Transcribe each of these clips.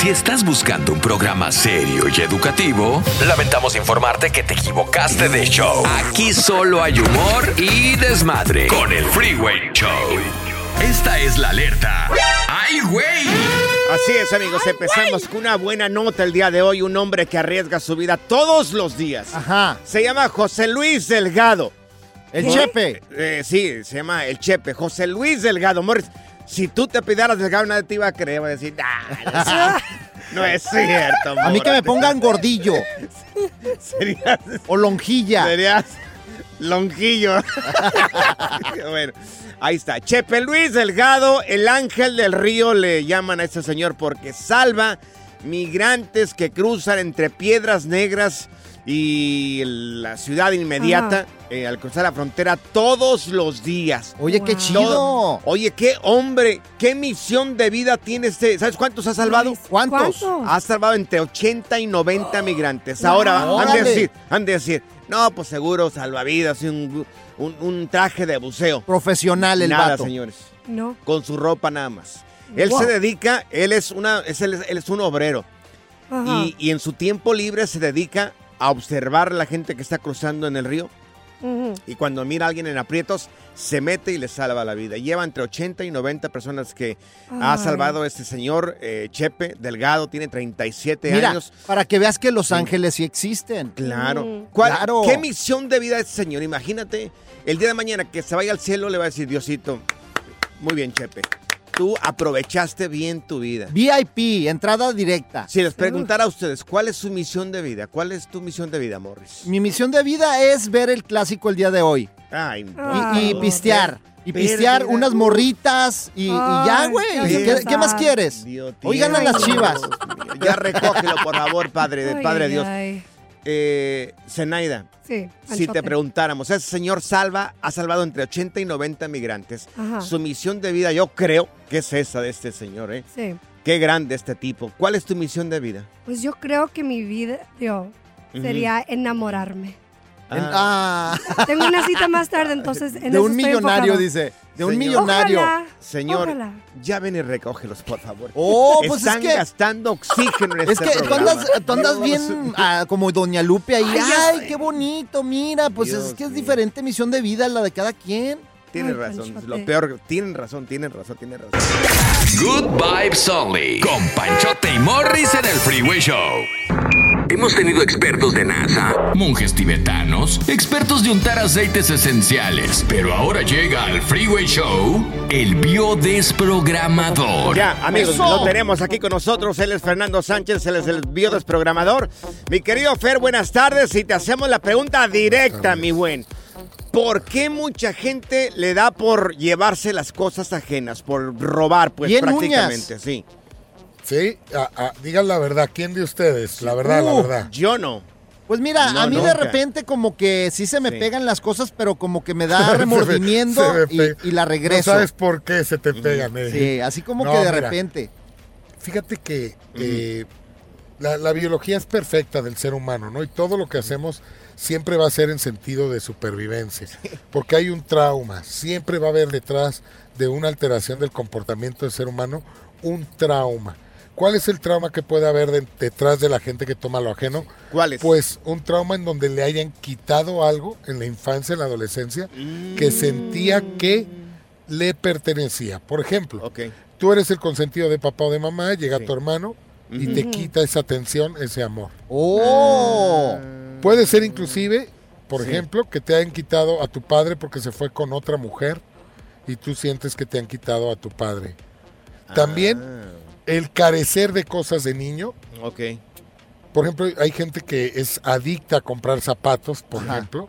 Si estás buscando un programa serio y educativo, lamentamos informarte que te equivocaste de show. Aquí solo hay humor y desmadre con el Freeway Show. Esta es la alerta. ¡Ay, güey! Así es, amigos, empezamos con una buena nota el día de hoy. Un hombre que arriesga su vida todos los días. Ajá. Se llama José Luis Delgado. El Chepe. Eh, sí, se llama el Chepe. José Luis Delgado. Morris, si tú te pidieras Delgado, nadie te iba a creer. Va a decir, "Ah, no es cierto. A mí que me Morris". pongan gordillo Serías, o lonjilla. serías lonjillo. bueno, ahí está. Chepe Luis Delgado, el ángel del río, le llaman a este señor porque salva migrantes que cruzan entre piedras negras y la ciudad inmediata eh, al cruzar la frontera todos los días. Oye, qué Todo- chido. Oye, qué hombre, qué misión de vida tiene este. ¿Sabes cuántos ha salvado? ¿Cuántos? Ha salvado entre 80 y 90 migrantes. Ahora, han de decir, han de decir, no, pues seguro salvavidas y un, un- un traje de buceo. Profesional el Nada, vato. señores. No. Con su ropa nada más. Él Wow. se dedica, él es una, es, él, es- él es un obrero. Y, y en su tiempo libre se dedica a observar la gente que está cruzando en el río. Y cuando mira a alguien en aprietos, se mete y le salva la vida. Lleva entre 80 y 90 personas que ha salvado este señor eh, Chepe Delgado, tiene 37 Mira, años. para que veas que Los Ángeles sí existen. Claro. Mm. ¿Cuál- Claro. ¿Qué misión de vida este señor? Imagínate, el día de mañana que se vaya al cielo le va a decir, Diosito, muy bien, Chepe. Tú aprovechaste bien tu vida. VIP, entrada directa. Si les preguntara a ustedes, ¿cuál es su misión de vida? ¿Cuál es tu misión de vida, Morris? Mi misión de vida es ver el clásico el día de hoy. Ay. Y, y pistear. Y Pérdida. pistear unas morritas y, y ya, güey. qué ¿Qué, qué más quieres? Dios Hoy ganan las chivas. Dios. Ya recógelo, por favor, Padre, de Ay, Padre ay, Dios. ay. Eh, Zenaida, Sí, si te preguntáramos, ese señor salva, ha salvado entre 80 y 90 migrantes. Ajá. Su misión de vida, yo creo que es esa de este señor, ¿eh? Sí. Qué grande este tipo. ¿Cuál es tu misión de vida? Pues yo creo que mi vida, yo, sería enamorarme. En- ah, Tengo una cita más tarde, entonces en de eso un estoy millonario, enfocado. dice. De un Señor. millonario. Ojalá, Señor, ojalá. ya ven y recógelos, por favor. Oh, pues es Están que- gastando oxígeno en Es este que tú programa. andas, tú andas bien ah, como Doña Lupe ahí. Ay, ya Ay, sé. qué bonito, mira. Pues Dios es que es mío. diferente misión de vida la de cada quien. Tienen Ay, razón, Panchote. lo peor, tienen razón, tienen razón, tienen razón. Good Vibes Only. Con Panchote y Morris en el Freeway Show. Hemos tenido expertos de NASA, monjes tibetanos, expertos de untar aceites esenciales. Pero ahora llega al Freeway Show el biodesprogramador. Ya, amigos, Eso. lo tenemos aquí con nosotros. Él es Fernando Sánchez, él es el biodesprogramador. Mi querido Fer, buenas tardes. Y te hacemos la pregunta directa, mi buen. ¿Por qué mucha gente le da por llevarse las cosas ajenas, por robar, pues Bien prácticamente? Sí. Sí, ah, ah, digan la verdad, ¿quién de ustedes? La verdad, la Uh, verdad. Yo no. Pues mira, No, a mí de repente como que sí se me Sí. pegan las cosas, pero como que me da remordimiento se me y, la regreso. No sabes por qué se te pegan. eh. Sí, así como No, que de mira, repente. Fíjate que eh, la, la biología es perfecta del ser humano, ¿no? Y todo lo que hacemos siempre va a ser en sentido de supervivencia, porque hay un trauma, siempre va a haber detrás de una alteración del comportamiento del ser humano un trauma. ¿Cuál es el trauma que puede haber de- detrás de la gente que toma lo ajeno? ¿Cuál es? Pues un trauma en donde le hayan quitado algo en la infancia, en la adolescencia, que sentía que le pertenecía. Por ejemplo, Ok. tú eres el consentido de papá o de mamá, llega Sí. tu hermano y te quita esa atención, ese amor. ¡Oh! Puede ser inclusive, por Sí. ejemplo, que te hayan quitado a tu padre porque se fue con otra mujer y tú sientes que te han quitado a tu padre. También el carecer de cosas de niño. Ok. Por ejemplo, hay gente que es adicta a comprar zapatos, por Ajá. ejemplo,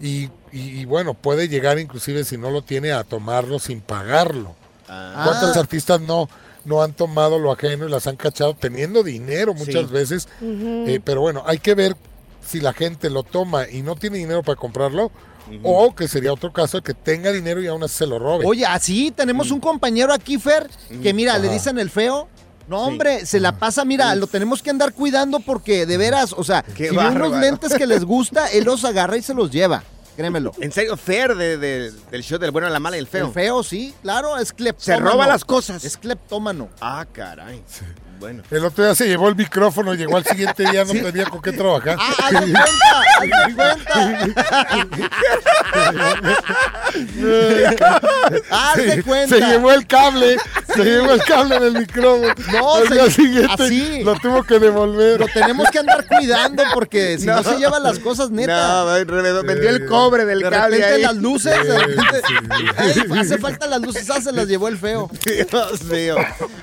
y, y- y bueno, puede llegar inclusive si no lo tiene a tomarlo sin pagarlo. Ah. ¿Cuántos artistas no, no han tomado lo ajeno y las han cachado teniendo dinero muchas Sí. veces? Eh, pero bueno, hay que ver si la gente lo toma y no tiene dinero para comprarlo, o que sería otro caso, que tenga dinero y aún así se lo robe. Oye, así tenemos un compañero aquí, Fer, que mira, le dicen el feo. No, hombre, se la pasa, mira, lo tenemos que andar cuidando porque de veras, o sea, Qué si ve unos lentes que les gusta, él los agarra y se los lleva. Créemelo. En serio, Fer de- de- del show del bueno, la mala y el feo. El feo, sí, claro, es Se cleptómano. roba las cosas. Es cleptómano. Ah, caray. Bueno. El otro día se llevó el micrófono, llegó al siguiente día, no tenía con qué trabajar. Ah, haz de cuenta, haz de cuenta. haz de cuenta. Se llevó el cable, se llevó el cable del micrófono. No, al se- día siguiente así. lo tuvo que devolver. Lo tenemos que andar cuidando porque si no, se llevan las cosas neta. No, vendió el cobre del de cable repente ahí. las luces, de repente, sí. Hace falta las luces, ah, se las llevó el feo. Dios mío.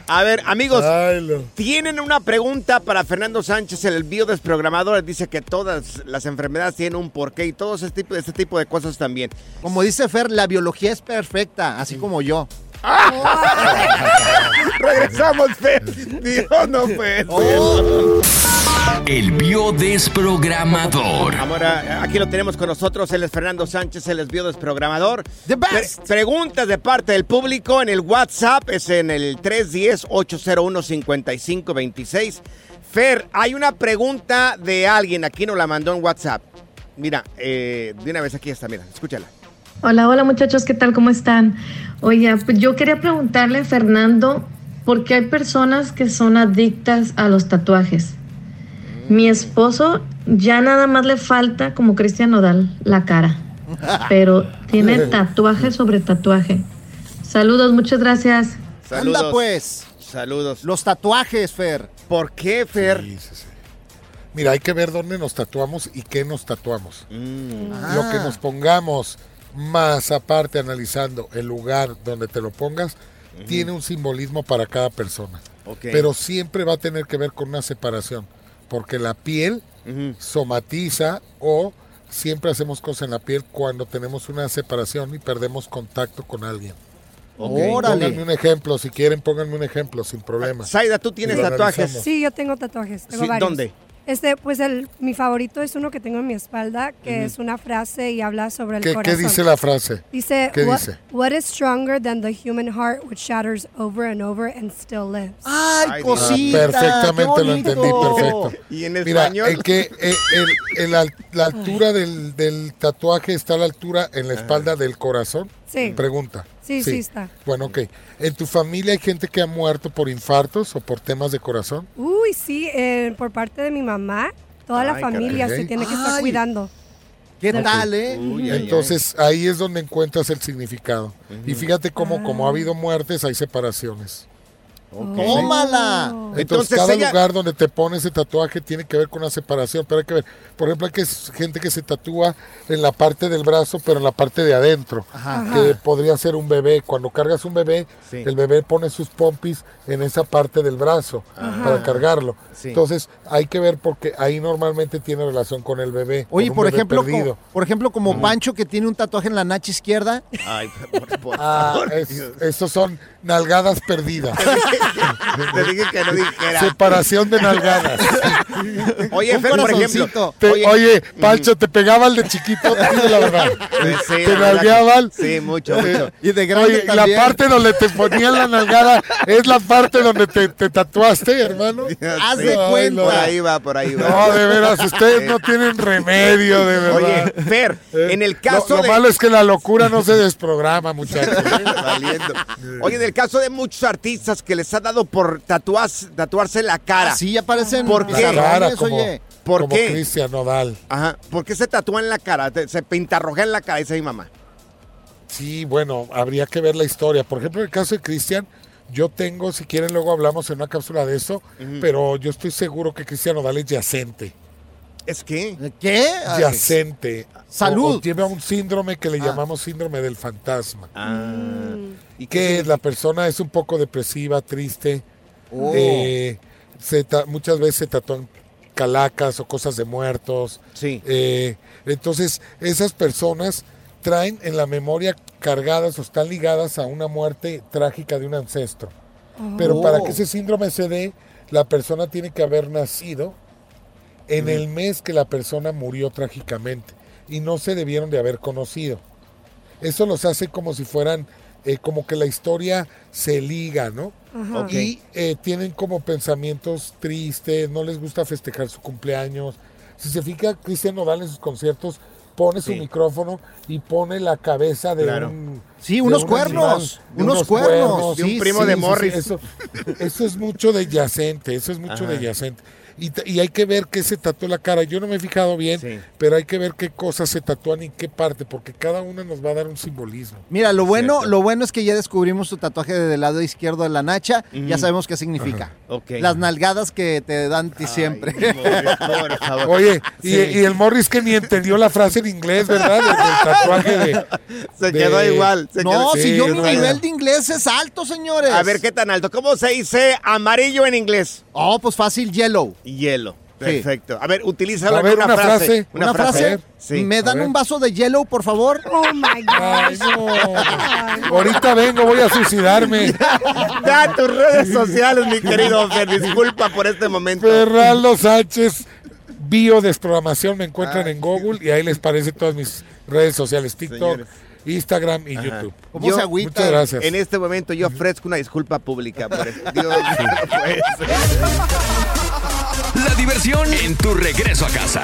A ver, amigos, Ay, tienen una pregunta para Fernando Sánchez, el biodesprogramador. Dice que todas las enfermedades tienen un porqué y todo ese tipo, este tipo de cosas también. Como dice Fer, la biología es perfecta, así como yo. Regresamos, Fer. Dios, no, Fer. El biodesprogramador. Ahora, aquí lo tenemos con nosotros. Él es Fernando Sánchez, él es biodesprogramador. The best. Pre- preguntas de parte del público en el WhatsApp. Es en el 310-801-5526. Fer, hay una pregunta de alguien. Aquí nos la mandó en WhatsApp. Mira, eh, de una vez aquí está, mira, escúchala. Hola, hola muchachos, ¿qué tal? ¿Cómo están? Oye, pues yo quería preguntarle a Fernando por qué hay personas que son adictas a los tatuajes. Mi esposo ya nada más le falta, como Cristian Nodal, la cara, pero tiene tatuaje sobre tatuaje. Saludos, muchas gracias. Saludos. Anda pues, Saludos. los tatuajes, Fer. ¿Por qué, Fer? Sí, sí, sí. Mira, hay que ver dónde nos tatuamos y qué nos tatuamos. Mm. Lo que nos pongamos, más aparte analizando el lugar donde te lo pongas, tiene un simbolismo para cada persona. Ok. Pero siempre va a tener que ver con una separación, porque la piel somatiza o siempre hacemos cosas en la piel cuando tenemos una separación y perdemos contacto con alguien. Pónganme Órale. un ejemplo, si quieren pónganme un ejemplo sin problema. Zaida, tú tienes tatuajes. analizamos. Sí, yo tengo tatuajes. Tengo Sí, varios. ¿Dónde? Este, pues el, mi favorito es uno que tengo en mi espalda, que es una frase y habla sobre el ¿Qué, corazón. qué dice la frase? Dice, ¿Qué what, dice? what is stronger than the human heart which shatters over and over and still lives? ¡Ay, cosita! Perfectamente lo entendí, perfecto. Y en Mira, español. el que eh, el- la altura del, del tatuaje está a la altura en la espalda del corazón. Sí. Pregunta. Sí, sí está. Bueno, ok. ¿En tu familia hay gente que ha muerto por infartos o por temas de corazón? Uy, sí, eh, por parte de mi mamá, toda la familia caray. se tiene que estar Ay. cuidando. ¿Qué tal, eh? Entonces ahí es donde encuentras el significado. Y fíjate cómo, como ha habido muertes, hay separaciones. ¡Tómala! Entonces, Entonces, cada ella- lugar donde te pones ese tatuaje tiene que ver con una separación, pero hay que ver. Por ejemplo, hay que es gente que se tatúa en la parte del brazo, pero en la parte de adentro, Ajá. que podría ser un bebé. Cuando cargas un bebé, Sí. el bebé pone sus pompis en esa parte del brazo para cargarlo. Sí. Entonces, hay que ver porque ahí normalmente tiene relación con el bebé. Oye, por bebé ejemplo, perdido. co- por ejemplo, como Pancho que tiene un tatuaje en la nacha izquierda. Ay, por, por Ah, favor. es- esos son nalgadas perdidas. Te dije que no dijera. Separación de nalgadas. Oye, Fer, por ejemplo. Te- oye, Pancho, ¿te pegaba el de chiquito? Dime la verdad. Sí, ¿Te que- Sí, mucho, mucho. Y de grande Oye, también. la parte donde te ponían la nalgada es la parte donde te, te tatuaste, hermano. Haz de cuenta. Por ahí va, por ahí va. No, de veras, ustedes no tienen remedio, de verdad. Oye, Fer, Eh, en el caso lo, de... malo es que la locura no se desprograma, muchachos. Valiendo. Oye, en el caso de muchos artistas que les ha dado por tatuarse, tatuarse la cara. Así ya parecen ¿Por qué? como, oye. ¿Por como qué? Cristian Nodal. Ajá. ¿Por qué se tatúan la cara? Se pintarroja en la cara, dice mi mamá. Sí, bueno, habría que ver la historia. Por ejemplo, en el caso de Cristian, yo tengo, si quieren luego hablamos en una cápsula de eso, pero yo estoy seguro que Cristian Nodal es yacente. ¿Es que? ¿Qué? Ay, Yacente. Salud. O, o lleva un síndrome que le llamamos síndrome del fantasma. Ah. ¿Y que qué la persona es un poco depresiva, triste. Oh. eh, se ta- muchas veces se tatúan calacas o cosas de muertos. Sí. Eh, entonces, esas personas traen en la memoria cargadas o están ligadas a una muerte trágica de un ancestro. Pero para Oh. que ese síndrome se dé, la persona tiene que haber nacido en el mes que la persona murió trágicamente y no se debieron de haber conocido. Eso los hace como si fueran, eh, como que la historia se liga, ¿no? Ajá. Y eh, tienen como pensamientos tristes, no les gusta festejar su cumpleaños. Si se fija, Cristian Nodal en sus conciertos pone su micrófono y pone la cabeza de Claro. un... Sí, de unos un cuernos, animal, de unos cuernos, De un sí, primo sí, de Morris. eso, eso es mucho de yacente, eso es mucho Ajá. de yacente. Y, y hay que ver qué se tatuó la cara. Yo no me he fijado bien, Sí. pero hay que ver qué cosas se tatúan y qué parte, porque cada una nos va a dar un simbolismo. Mira, lo bueno, Cierto. lo bueno es que ya descubrimos tu tatuaje del lado izquierdo de la nacha. Ya sabemos qué significa. Las nalgadas que te dan ti siempre. Ay, Morris, por favor. Oye, y, Sí. y el Morris que ni entendió la frase en inglés, ¿verdad? Tatuaje de... Se de- quedó igual. se no, quedó- Sí, si yo mi nivel de inglés es alto, señores. A ver, ¿qué tan alto? ¿Cómo se dice amarillo en inglés? Oh, pues fácil, yellow. Hielo. Perfecto. A ver, utilízalo en una, una frase. frase. Una, frase. Sí. ¿Me dan un vaso de yellow, por favor? Oh my Ay, no. Ahorita vengo, voy a suicidarme. Da tus redes sociales, mi querido Fer. Disculpa por este momento. Ferraldo Sánchez, biodesprogramación, me encuentran en Google y ahí les parece todas mis redes sociales, TikTok, Señores. Instagram y YouTube. ¿Cómo Yo- se agüita? Muchas gracias. En este momento yo ofrezco una disculpa pública por. Dios ser. La diversión en tu regreso a casa.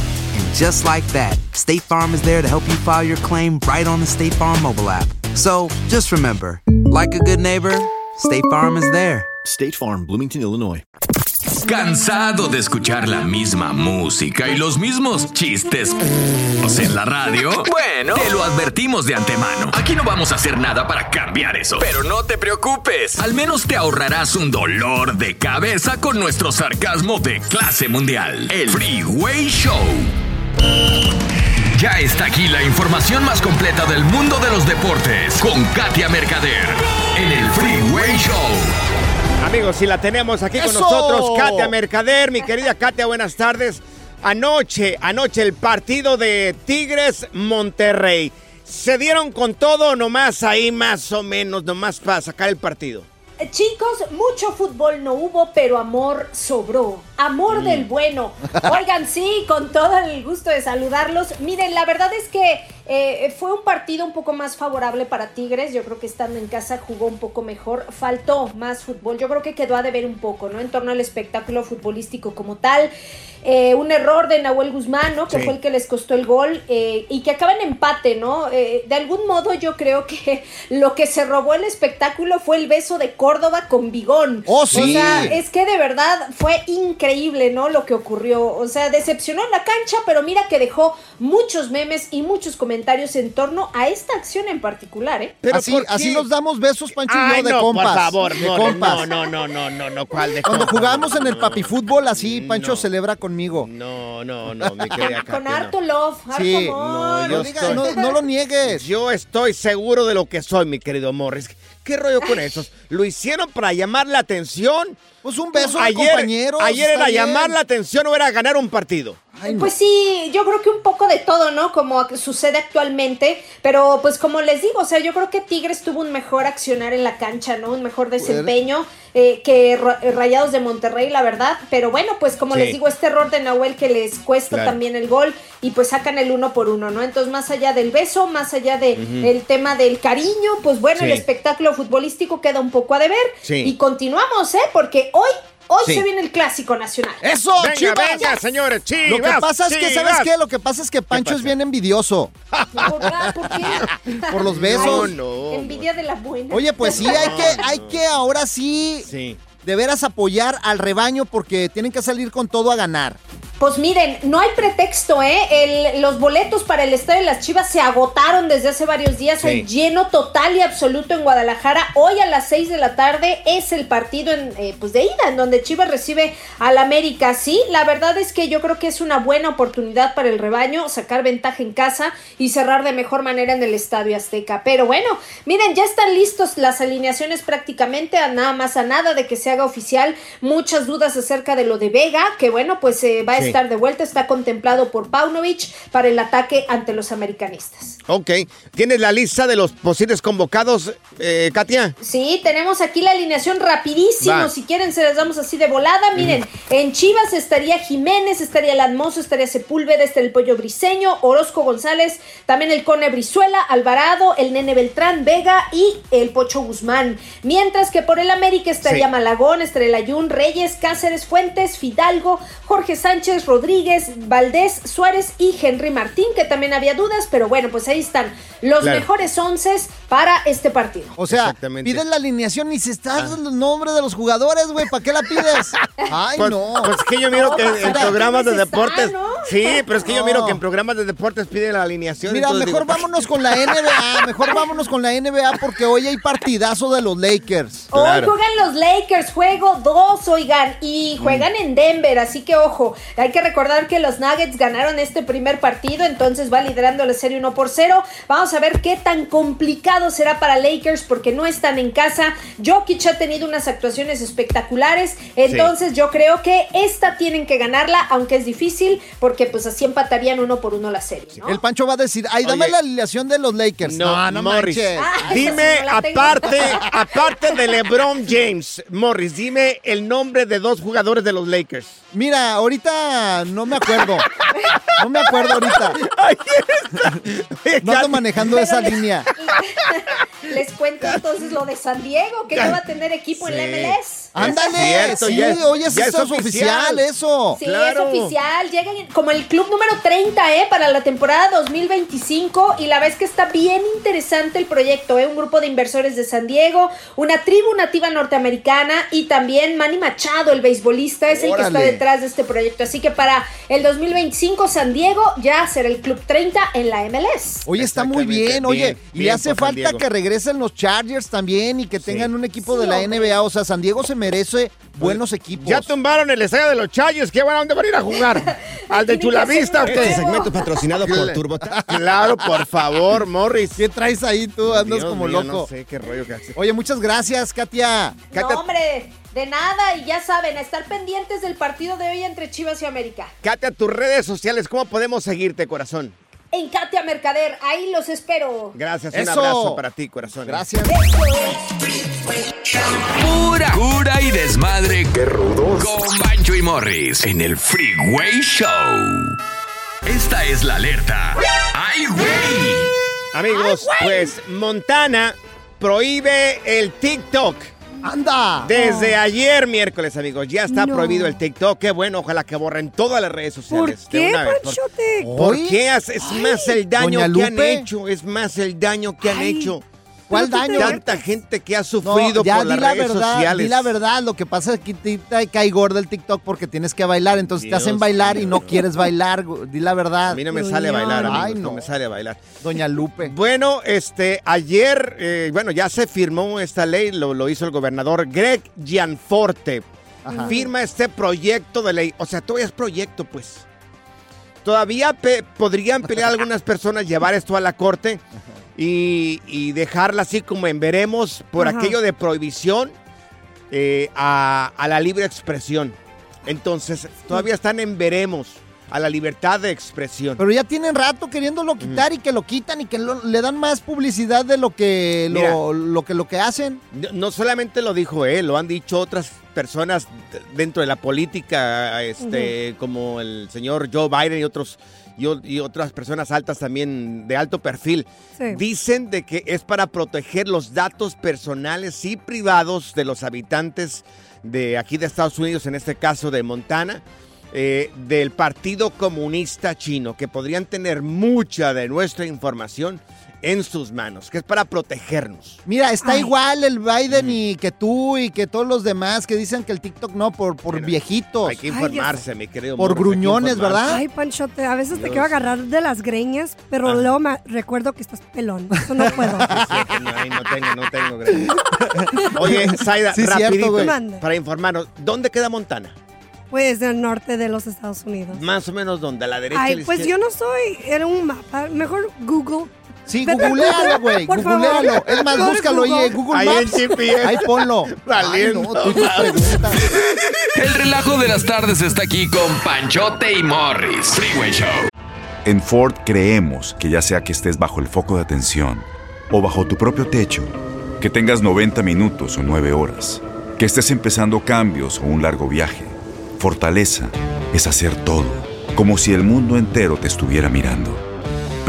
Just like that, State Farm is there to help you file your claim right on the State Farm mobile app. So just remember, like a good neighbor, State Farm is there. State Farm, Bloomington, Illinois. ¿Cansado de escuchar la misma música y los mismos chistes en la radio? Bueno, te lo advertimos de antemano. Aquí no vamos a hacer nada para cambiar eso. Pero no te preocupes. Al menos te ahorrarás un dolor de cabeza con nuestro sarcasmo de clase mundial. El Freeway Show. Ya está aquí la información más completa del mundo de los deportes con Katia Mercader en el Freeway Show. Amigos, si la tenemos aquí con nosotros, Katia Mercader, mi querida Katia, buenas tardes. Anoche, anoche el partido de Tigres Monterrey. ¿Se dieron con todo o nomás ahí más o menos, nomás para sacar el partido? Chicos, mucho fútbol no hubo, pero amor sobró. Amor Mm. del bueno. Oigan, sí, con todo el gusto de saludarlos. Miren, la verdad es que eh, fue un partido un poco más favorable para Tigres. Yo creo que estando en casa jugó un poco mejor. Faltó más fútbol. Yo creo que quedó a deber un poco, ¿no? En torno al espectáculo futbolístico como tal. Eh, un error de Nahuel Guzmán, ¿no? Que Sí. fue el que les costó el gol eh, y que acaba en empate, ¿no? De algún modo yo creo que lo que se robó el espectáculo fue el beso de Córdoba con Bigón. ¡Oh, O sí! sea, es que de verdad fue increíble, ¿no? Lo que ocurrió. O sea, decepcionó en la cancha, pero mira que dejó muchos memes y muchos comentarios en torno a esta acción en particular, ¿eh? así, así nos damos besos, Pancho y yo, de no, compas. por favor, de no, compas. no, no, no, no, no, no, ¿cuál de Cuando compas? jugábamos en el papi fútbol, así Pancho celebra conmigo. No, no, no, mi querida Con harto love, harto Sí. amor. No, estoy- no, no lo niegues. Yo estoy seguro de lo que soy, mi querido Morris. ¿Qué rollo con esos? ¿Lo hicieron para llamar la atención? Pues un beso ayer, compañeros, Ayer era bien. llamar la atención o era ganar un partido. Pues sí, yo creo que un poco de todo, ¿no? Como sucede actualmente, pero pues como les digo, o sea, yo creo que Tigres tuvo un mejor accionar en la cancha, ¿no? Un mejor desempeño eh, que Ra- Rayados de Monterrey, la verdad, pero bueno, pues como Sí. les digo, este error de Nahuel que les cuesta Claro. también el gol y pues sacan el uno por uno, ¿no? Entonces, más allá del beso, más allá de Ujú. el tema del cariño, pues bueno, el espectáculo futbolístico queda un poco a deber Sí. y continuamos, ¿eh? Porque hoy, hoy Sí. se viene el clásico nacional. ¡Eso, Venga, Chivas! venga, señores, Chivas. Lo que pasa es que, ¿sabes qué? Lo que pasa es que Pancho es bien envidioso ¿Por qué? por los besos. Ay, Envidia de la buena. Oye, pues sí, hay que, hay que ahora sí, Sí. de veras apoyar al rebaño porque tienen que salir con todo a ganar. Pues miren, no hay pretexto, ¿eh? El- los boletos para el Estadio de las Chivas se agotaron desde hace varios días. Sí. Hay lleno total y absoluto en Guadalajara. Hoy a las 6 de la tarde es el partido en, eh, pues de ida, en donde Chivas recibe al América. Sí, la verdad es que yo creo que es una buena oportunidad para el rebaño sacar ventaja en casa y cerrar de mejor manera en el Estadio Azteca. Pero bueno, miren, ya están listos las alineaciones prácticamente, a nada más a nada de que se haga oficial. Muchas dudas acerca de lo de Vega, que bueno, pues eh, va a Sí. estar de vuelta, está contemplado por Paunovic para el ataque ante los americanistas. Ok. ¿Tienes la lista de los posibles convocados, eh, Katia? Sí, tenemos aquí la alineación rapidísimo. Va. Si quieren, se las damos así de volada. Miren, en Chivas estaría Jiménez, estaría Lanmoso, estaría Sepúlveda, estaría el Pollo Briseño, Orozco González, también el Cone Brizuela, Alvarado, el Nene Beltrán, Vega y el Pocho Guzmán. Mientras que por el América estaría Sí. Malagón, estaría el Ayun, Reyes, Cáceres, Fuentes, Fidalgo, Jorge Sánchez, Rodríguez, Valdés, Suárez y Henry Martín, que también había dudas, pero bueno, pues ahí están los Claro. mejores once para este partido. O sea, pides la alineación y si estás el nombre de los jugadores, güey, ¿para qué la pides? Ay, Pues, no. pues es que yo miro que en, en programas de deportes. Sí, pero es que yo miro que en programas de deportes piden la alineación. Mira, mejor digo, vámonos con la NBA, mejor vámonos con la NBA porque hoy hay partidazo de los Lakers. Hoy juegan los Lakers, juego 2, oigan, y juegan en Denver, así que ojo, hay que recordar que los Nuggets ganaron este primer partido, entonces va liderando la serie 1 por 0. Vamos a ver qué tan complicado será para Lakers porque no están en casa. Jokic ha tenido unas actuaciones espectaculares, entonces yo creo que esta tienen que ganarla, aunque es difícil, porque porque pues así empatarían uno por uno la serie, ¿no? El Pancho va a decir, ay, dame Oye. la alineación de los Lakers. No, no, Morris. manches. Ah, Dime, sí no aparte, aparte de LeBron James, Morris, dime el nombre de dos jugadores de los Lakers. Mira, ahorita no me acuerdo. No me acuerdo ahorita. No ando manejando Pero esa les- línea. Les cuento entonces lo de San Diego, que no va a tener equipo en la MLS. Ándale, cierto, sí, ya es- oye, eso ya es, es oficial, oficial. eso. Sí, Claro. es oficial. Llegan como el club número 30, ¿eh? Para la temporada 2025. Y la verdad es que está bien interesante el proyecto, ¿eh? Un grupo de inversores de San Diego, una tribu nativa norteamericana y también Manny Machado, el beisbolista, es el que está Órale. detrás de este proyecto. Así que para el 2025, San Diego ya será el club 30 en la MLS. Oye, está muy bien, oye, bien, y bien hace falta que regresen los Chargers también y que tengan un equipo de la hombre. NBA, o sea, San Diego se merece buenos equipos. Ya tumbaron el estadio de los Chayos, ¿qué van a dónde van a ir a jugar? ¿Al de Chulavista o Este segmento patrocinado por Turbota. Claro, por favor, Morris. ¿Qué traes ahí tú? Andas Dios como mío, loco. No sé qué rollo que hace. Oye, muchas gracias, Katia. No, hombre, de nada. Y ya saben, a estar pendientes del partido de hoy entre Chivas y América. Katia, tus redes sociales, ¿cómo podemos seguirte, corazón? En Katia Mercader, ahí los espero. Gracias, un Eso. abrazo para ti, corazón. Gracias. Pura cura y desmadre. Qué rudos. Con Bancho y Morris en el Freeway Show. Esta es la alerta. ¡Ay, güey! Amigos, pues Montana prohíbe el TikTok. ¡Anda! Desde ayer, miércoles, amigos, ya está No. prohibido el TikTok. Qué bueno, ojalá que borren todas las redes ¿Por sociales. de qué, una vez. Por- Panchote? ¿Por qué? Es más el daño que han hecho. Es más el daño que han hecho. ¿Cuál daño? Tanta gente que ha No, sufrido ya por las di la redes verdad, sociales. di la verdad. Lo que pasa es que te, te cae gorda el TikTok porque tienes que bailar, entonces te hacen bailar y no quieres bailar. Di la verdad. A mí no me sale a bailar, Ay, amigos, no. no. me sale a bailar. Doña Lupe. Bueno, este, ayer, eh, bueno, ya se firmó esta ley, lo, lo hizo el gobernador Greg Gianforte. Ajá. Firma este proyecto de ley. O sea, todavía es proyecto, pues. Todavía pe- podrían pelear algunas personas, llevar esto a la corte y, y dejarla así como en veremos por Ajá. aquello de prohibición eh, a, a la libre expresión. Entonces, todavía están en veremos a la libertad de expresión. Pero ya tienen rato queriéndolo quitar y que lo quitan y que lo- le dan más publicidad de lo que Mira. lo, que lo que hacen. No, solamente lo dijo él, lo han dicho otras personas dentro de la política, este, como el señor Joe Biden y otros y, otras personas altas también de alto perfil. Sí. Dicen de que es para proteger los datos personales y privados de los habitantes de aquí de Estados Unidos, en este caso de Montana. eh, del Partido Comunista Chino, que podrían tener mucha de nuestra información en sus manos, que es para protegernos. Mira, está Ay. igual el Biden y que tú y que todos los demás que dicen que el TikTok no por por viejitos. Hay que Ay, informarse, mi querido. Por gruñones. ¿verdad? Ay, Panchote, a veces te quiero agarrar de las greñas, pero Ah. luego me recuerdo que estás pelón. Eso no puedo. Sí, no, ahí no tengo, no tengo. gracias. Oye, Zaida, Sí, rapidito, para informarnos, ¿dónde queda Montana? Pues del norte de los Estados Unidos. Más o menos, ¿dónde? ¿A la derecha? a Ay, la pues izquierda? yo no soy en un mapa. Mejor Google. Sí, googlealo, Google, güey. Googlealo. Es más, búscalo ahí en Google. Google Ahí en Maps. GPS. Ahí ponlo. Valiendo. Ay, no, tú. El relajo de las tardes está aquí con Panchote y Morris. Freeway Show. En Ford creemos que ya sea que estés bajo el foco de atención o bajo tu propio techo, que tengas 90 minutos o 9 horas, que estés empezando cambios o un largo viaje, fortaleza es hacer todo, como si el mundo entero te estuviera mirando.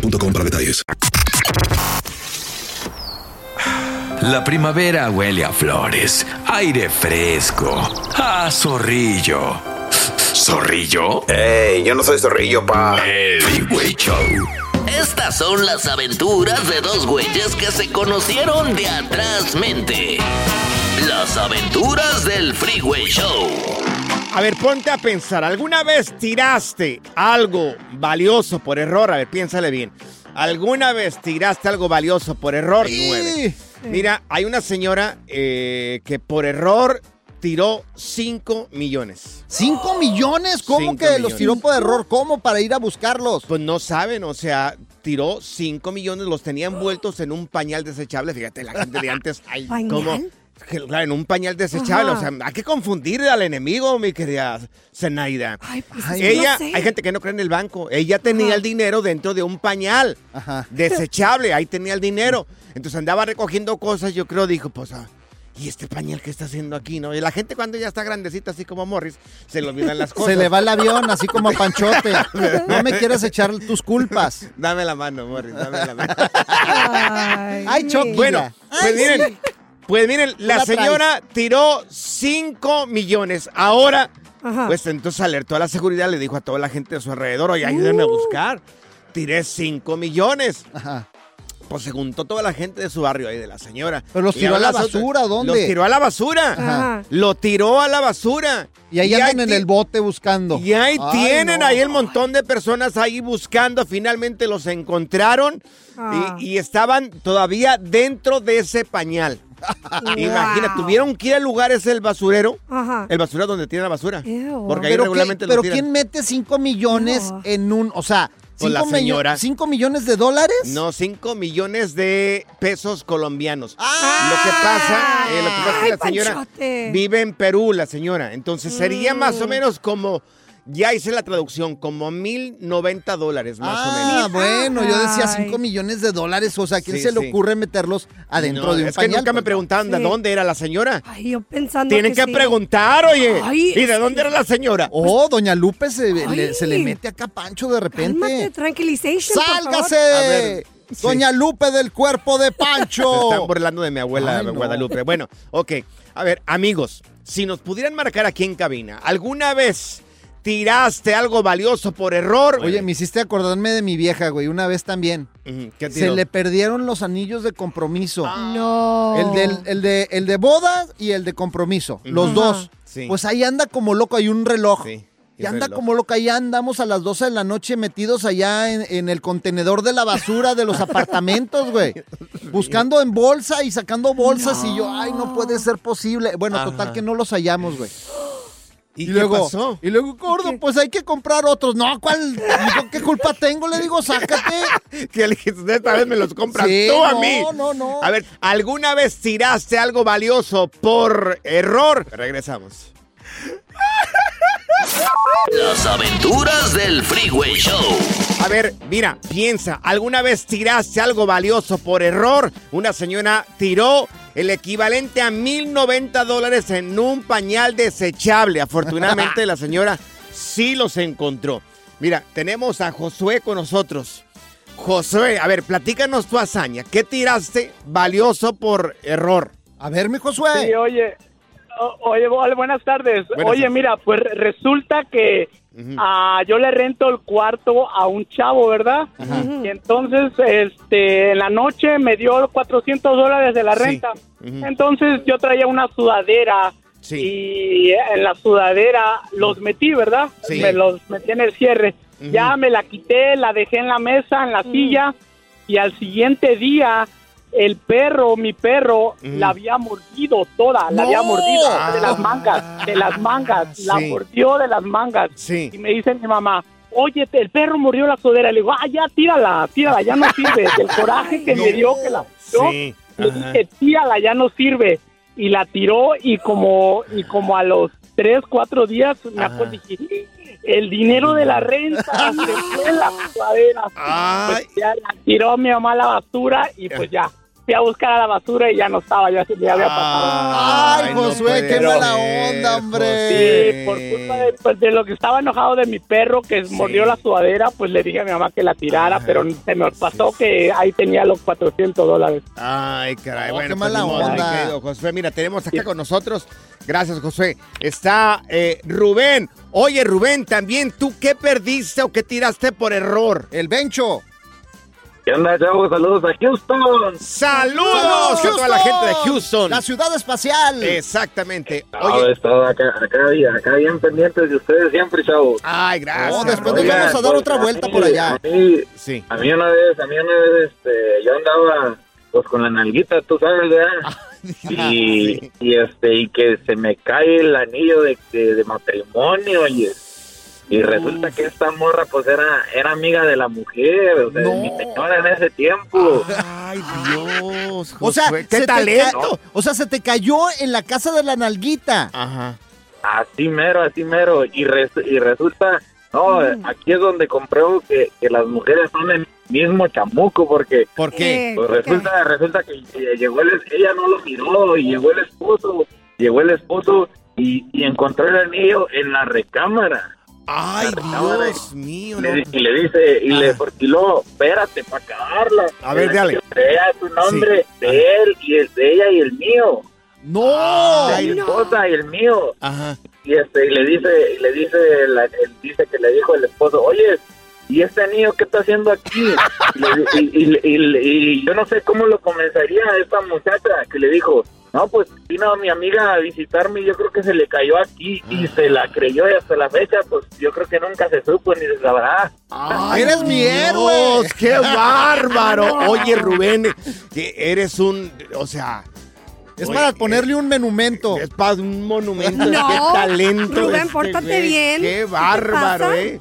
boostmobile.com para detalles. La primavera huele a flores, aire fresco, a zorrillo. ¿Zorrillo? ¡Ey! Yo no soy zorrillo, pa. El Freeway Show. Estas son las aventuras de dos güeyes que se conocieron de atrás mente. Las aventuras del Freeway Show. A ver, ponte a pensar. ¿Alguna vez tiraste algo valioso por error? A ver, piénsale bien. ¿Alguna vez tiraste algo valioso por error? Nueve. Mira, hay una señora eh, que por error tiró 5 millones. ¿Cinco millones? ¿Cómo Cinco que los tiró por error? ¿Cómo? Para ir a buscarlos. Pues no saben, o sea, tiró 5 millones, los tenía envueltos en un pañal desechable. Fíjate, la gente de antes, que, claro, en un pañal desechable. Ajá. O sea, hay que confundir al enemigo, mi querida Zenaida. Ay, pues es que Ella, no sé. hay gente que no cree en el banco. Ella tenía Ajá. el dinero dentro de un pañal desechable. Ahí tenía el dinero. Entonces andaba recogiendo cosas. Yo creo, dijo, pues, ah, ¿y este pañal qué está haciendo aquí, no? Y la gente cuando ya está grandecita, así como Morris, se le olvidan las cosas. Se le va el avión, así como a Panchote. No me quieras echar tus culpas. Dame la mano, Morris, dame la mano. Ay, Chucky. Bueno, pues Ay, miren, sí. Pues miren, la señora tiró 5 millones. Ahora, pues entonces alertó a la seguridad, le dijo a toda la gente de su alrededor, oye, ayúdenme a buscar. Tiré 5 millones. Pues se juntó toda la gente de su barrio ahí, de la señora. ¿Pero los Y tiró a la otras- basura, dónde? Los tiró a la basura. Ajá. Lo tiró a la basura. Y ahí andan en el bote buscando. Y ahí Ay, tienen no. ahí el montón de personas ahí buscando. Finalmente los encontraron Ah. y, y estaban todavía dentro de ese pañal. Imagina, tuvieron que ir al lugar ese el basurero. Ajá. El basurero donde tiene la basura. Ew. Porque ahí Pero, regularmente qué- pero lo tiran. ¿quién mete 5 millones No. en un, o sea, Pues la 5 millo- señora. cinco millones de dólares? No, 5 millones de pesos colombianos. Lo que pasa, eh, lo que pasa es que la señora Panchote. vive en Perú, la señora. Entonces sería más Mm. o menos como, ya hice la traducción, como mil noventa dólares más o menos. Ah, bueno, yo decía. 5 millones de dólares, o sea, ¿a quién Sí, se le ocurre meterlos adentro No, de un es que pañal? nunca me pues? preguntaban de dónde era la señora. Ay, yo pensando Tienen que sí. preguntar, oye. Ay, ¿Y de dónde que- era la señora? Oh, doña Lupe se, le, se mete acá Pancho de repente. Cálmate, tranquilization, por favor. ¡Sálgase! A ver, sí. Doña Lupe del cuerpo de Se Pancho. están burlando de mi abuela Ay, no. Guadalupe. Bueno, ok. A ver, amigos, si nos pudieran marcar aquí en cabina, ¿alguna vez tiraste algo valioso por error? Oye, me hiciste acordarme de mi vieja, güey, una vez también. ¿Qué Se le perdieron los anillos de compromiso. Ah. No. El, del, el, de, el de boda y el de compromiso. Los dos. Sí. Pues ahí anda como loco, hay un reloj. Sí, Y anda reloj. como loco, allá andamos a las 12 de la noche metidos allá en, en el contenedor de la basura de los apartamentos, güey. Buscando en bolsa y sacando bolsas y yo, ay, no puede ser posible. Bueno, total que no los hallamos, güey. ¿Y, Y, qué luego, pasó? y luego, gordo, ¿Qué? pues hay que comprar otros. No, ¿cuál? Digo, ¿Qué culpa tengo? Le digo, sácate. Que le esta vez me los compras Sí, tú a no, mí. no, no. A ver, ¿alguna vez tiraste algo valioso por error? Regresamos. Las aventuras del Freeway Show. A ver, mira, piensa, ¿alguna vez tiraste algo valioso por error? Una señora tiró el equivalente a 1090 dólares en un pañal desechable. Afortunadamente la señora sí los encontró. Mira, tenemos a Josué con nosotros. Josué, a ver, platícanos tu hazaña. ¿Qué tiraste valioso por error? A ver, mi Josué. Sí, oye, oye, bu- buenas tardes. Buenas oye, tardes. mira, pues re- resulta que ah, yo le rento el cuarto a un chavo, ¿verdad? Y entonces, este, en la noche me dio 400 dólares de la Sí. renta. Entonces yo traía una sudadera Sí. y en la sudadera los metí, ¿verdad? Sí. Me los metí en el cierre. Ya me la quité, la dejé en la mesa, en la silla y al siguiente día el perro, mi perro, la había mordido toda, la había mordido de Ah. las mangas, de las mangas, la mordió de las mangas. Sí. Y me dice mi mamá, oye, el perro murió la sudadera. Le digo, ah, ya, tírala, tírala, ya no sirve. Del coraje que me dio que la tiró, Sí, le dije, tírala, ya no sirve. Y la tiró y como, y como a los tres, cuatro días, me acuerdo, dije, el dinero de la renta se fue en la sudadera. Pues ya la tiró mi mamá a la basura y pues ya. Fui a buscar a la basura y ya no estaba, ya se me había pasado. Ay, Josué, qué mala onda, hombre. Sí, por culpa de, pues, de lo que estaba enojado de mi perro que mordió la sudadera, pues le dije a mi mamá que la tirara, pero se me pasó que ahí tenía los 400 dólares. Ay, caray, No, bueno, qué pues, mala mi onda. querido Josué, mira, tenemos acá con nosotros, gracias Josué, está eh, Rubén. Oye, Rubén, también tú, ¿qué perdiste o qué tiraste por error? El Bencho. ¿Qué onda, chavos? Saludos a Houston. ¡Saludos! a toda la gente de Houston. La ciudad espacial. Exactamente. Oye, estaba acá, acá, acá bien pendientes de ustedes siempre, chavos. Ay, gracias. No, después nos vamos a dar pues, otra vuelta mí- por allá. A mí, sí. a mí una vez, a mí una vez, este, yo andaba, pues, con la nalguita, tú sabes, ¿verdad? y, y, este, y que se me cae el anillo de, de, de matrimonio, oye. Y resulta que esta morra, pues, era, era amiga de la mujer, o sea, de mi señora en ese tiempo. Ay, Dios, O sea, qué se te talento. ca- o sea, se te cayó en la casa de la nalguita. Ajá. Así mero, así mero. Y, res- y resulta, no, aquí es donde compruebo que, que las mujeres son el mismo chamuco, porque... ¿Por qué? Pues resulta, resulta que llegó el, ella no lo miró, y llegó el esposo, llegó el esposo y, y encontró el anillo en la recámara. Ay, Dios mío. Le- y le dice, y le y luego, espérate para acabarla. A ver, dale. Vea su nombre de él y el de ella y el mío. No. de mi esposa y el mío. Ajá. Y este, y le dice, y le dice, la- él dice que le dijo el esposo, oye, ¿y este anillo qué está haciendo aquí? Y, le- y- y- y- y yo no sé cómo lo comenzaría a esta muchacha que le dijo, no, pues vino mi amiga a visitarme y yo creo que se le cayó aquí y se la creyó y hasta la fecha, pues yo creo que nunca se supo ni se sabrá. Eres mi héroe. ¡Qué bárbaro! Oye, Rubén, que eres un, o sea... Es oye, para ponerle un monumento. Es para un monumento. No, ¡Qué talento! Rubén, este pórtate güey. bien. ¡Qué ¿Qué bárbaro, eh!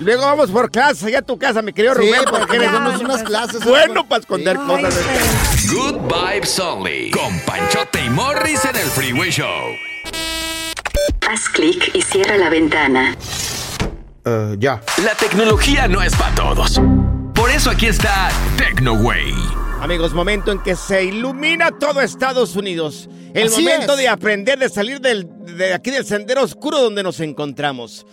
Luego vamos por clases allá a tu casa, mi querido Sí, Rubén, porque nos damos unas clases. bueno para esconder Ay, cosas. de- Good Vibes Only. Con Panchote y Morris en el Freeway Show. Haz clic y cierra la ventana. ya. La tecnología no es para todos. Por eso aquí está TecnoWay. Amigos, momento en que se ilumina todo Estados Unidos. El Así momento es. de aprender de salir del, de aquí del sendero oscuro donde nos encontramos.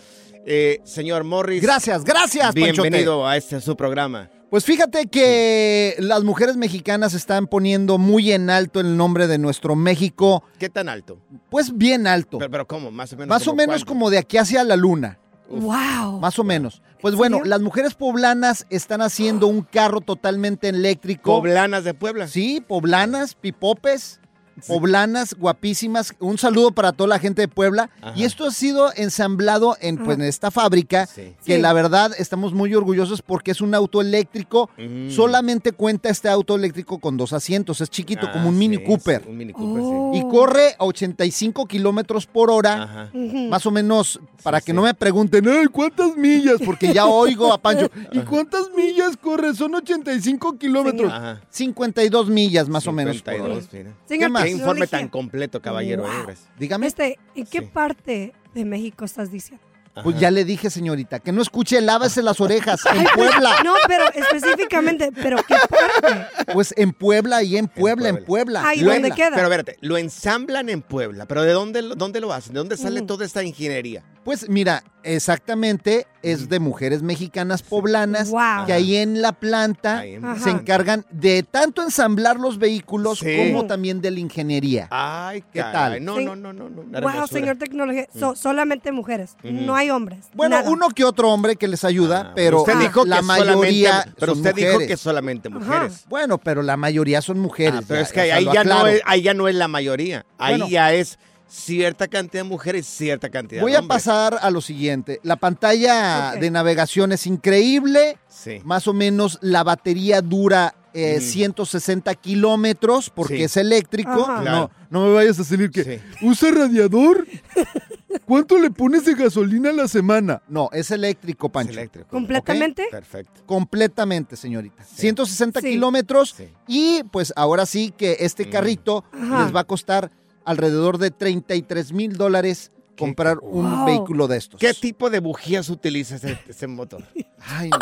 Eh, señor Morris. Gracias, gracias, Bienvenido a este su programa. Pues fíjate que las mujeres mexicanas están poniendo muy en alto el nombre de nuestro México. ¿Qué tan alto? Pues bien alto. Pero, pero ¿cómo? Más o menos. Más o ¿como menos cuánto? como de aquí hacia la luna. Wow. Más o menos. Pues bueno, las mujeres poblanas están haciendo un carro totalmente eléctrico. Poblanas de Puebla. Sí, poblanas, pipopes, poblanas, guapísimas. Un saludo para toda la gente de Puebla. Ajá. Y esto ha sido ensamblado en, pues, en esta fábrica, que Sí. la verdad estamos muy orgullosos porque es un auto eléctrico. Mm. Solamente cuenta este auto eléctrico con dos asientos. Es chiquito, Ah, como un Mini sí, Cooper. sí, un Mini Cooper, Oh. Y corre a 85 kilómetros por hora. Ajá. Más o menos, para que no me pregunten, "Ay, ¿cuántas millas? Porque ya oigo a Pancho. ¿Y cuántas millas corre? Son 85 kilómetros. Ajá. 52 millas más o menos. por 52, hora. mira. Señor ¿Qué más? Qué informe tan completo, caballero. Wow. Dígame. Este, ¿en qué Sí. parte de México estás diciendo? Pues ya le dije, señorita, que no escuche, lávese las orejas. En Puebla. No, pero específicamente, ¿pero qué parte? Pues en Puebla y en Puebla, en Puebla. Puebla. ¿dónde queda? Pero espérate, lo ensamblan en Puebla, pero ¿de dónde, lo- dónde lo hacen? ¿De dónde sale toda esta ingeniería? Pues mira, exactamente es de mujeres mexicanas poblanas Wow. que ahí en la planta Ajá. se encargan de tanto ensamblar los vehículos Sí. como también de la ingeniería. Ay, ¿Qué caray. tal? No, Sí. no, no, no. no Wow, hermosura. señor tecnología. So- solamente mujeres. No hay hombres. Bueno, Nada. uno que otro hombre que les ayuda, Ah, pero usted dijo la que mayoría solamente, pero son usted dijo mujeres. que solamente mujeres. Bueno, pero la mayoría son mujeres. Ah, pero ya- es que ahí ya, no es, ahí ya no es la mayoría. Ahí Bueno. ya es cierta cantidad de mujeres cierta cantidad Voy de a hombres. pasar a lo siguiente. La pantalla de navegación es increíble. Sí. Más o menos la batería dura eh, Mm. 160 kilómetros porque Sí. es eléctrico. No, no me vayas a salir que Sí. usa radiador. ¿cuánto le pones de gasolina a la semana? No, es eléctrico, Pancho. eléctrico. ¿Completamente? Perfecto. Completamente, señorita. 160 kilómetros y pues ahora sí que este carrito Ajá. les va a costar alrededor de 33 mil dólares comprar un Wow. vehículo de estos. ¿Qué tipo de bujías utiliza ese, ese motor? Ay, no.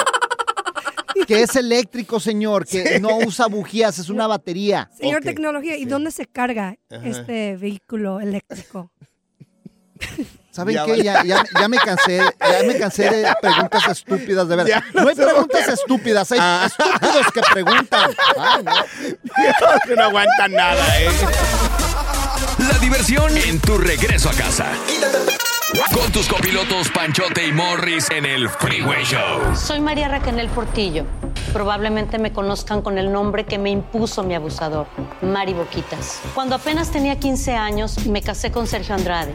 que es eléctrico, señor, que Sí. no usa bujías, es una batería. Señor Tecnología, ¿y dónde se carga Ajá. este vehículo eléctrico? ¿Saben Ya qué? Ya, ya- ya me cansé, ya me cansé de preguntas estúpidas, de verdad. Ya No hay preguntas estúpidas, hay Ah. estúpidos que preguntan. Ay, no. que no aguantan nada, ¿eh? La diversión en tu regreso a casa. Con tus copilotos Panchote y Morris en el Freeway Show. Soy María Raquel Portillo. Probablemente me conozcan con el nombre que me impuso mi abusador, Mari Boquitas. Cuando apenas tenía 15 años, me casé con Sergio Andrade,